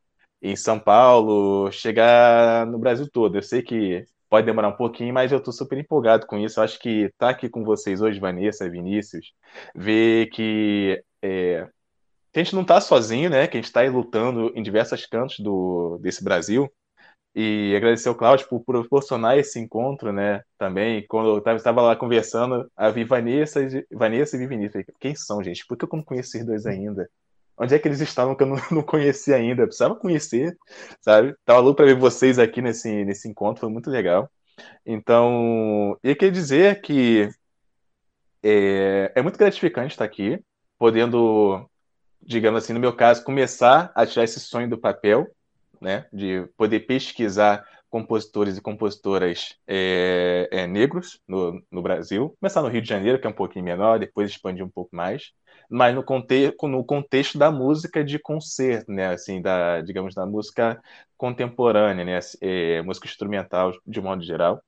em São Paulo, chegar no Brasil todo. Eu sei que pode demorar um pouquinho, mas eu estou super empolgado com isso. Eu acho que estar tá aqui com vocês hoje, Vanessa, Vinícius, ver que, é, a gente não está sozinho, né? Que a gente está lutando em diversos cantos do, desse Brasil. E agradecer ao Cláudio por proporcionar esse encontro, né? Também, quando eu estava lá conversando, a vi Vanessa, Vanessa e vi Vinícius. Quem são, gente? Por que eu não conheço esses dois ainda? Onde é que eles estavam que eu não, [LAUGHS] não conhecia ainda? Eu precisava conhecer, sabe? Tava louco para ver vocês aqui nesse, nesse encontro, foi muito legal. Então, e quer dizer que É, é muito gratificante estar aqui, podendo, digamos assim, no meu caso, começar a tirar esse sonho do papel, né, de poder pesquisar compositores e compositoras é, é, negros no, no Brasil. Começar no Rio de Janeiro, que é um pouquinho menor, depois expandir um pouco mais mas no, conte no contexto da música de concerto, né, assim, da, digamos, da música contemporânea, né, é, música instrumental de modo geral.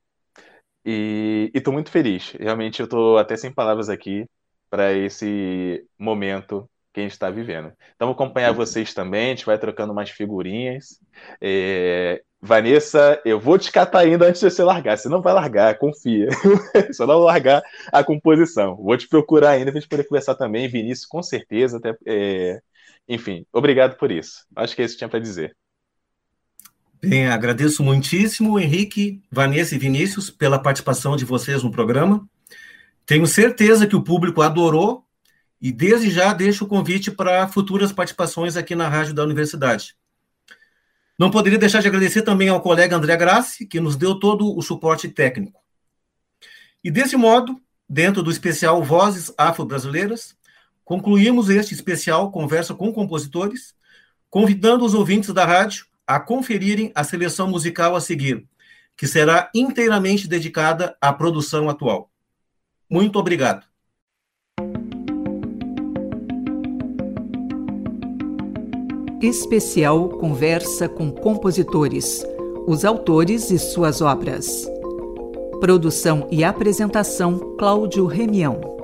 E estou muito feliz. Realmente eu estou até sem palavras aqui para esse momento que a gente está vivendo. Então, vou acompanhar vocês também, a gente vai trocando umas figurinhas. É, Vanessa, eu vou te catar ainda antes de você largar. Você não vai largar, confia. [LAUGHS] Só não largar a composição. Vou te procurar ainda para a gente poder conversar também. Vinícius, com certeza. Até, é... Enfim, obrigado por isso. Acho que é isso que tinha para dizer. Bem, agradeço muitíssimo, Henrique, Vanessa e Vinícius, pela participação de vocês no programa. Tenho certeza que o público adorou e desde já deixo o convite para futuras participações aqui na Rádio da Universidade. Não poderia deixar de agradecer também ao colega André Grassi, que nos deu todo o suporte técnico. E desse modo, dentro do especial Vozes Afro-Brasileiras, concluímos este especial Conversa com Compositores, convidando os ouvintes da rádio a conferirem a seleção musical a seguir, que será inteiramente dedicada à produção atual. Muito obrigado. Especial Conversa com Compositores, os autores e suas obras. Produção e apresentação Cláudio Remião.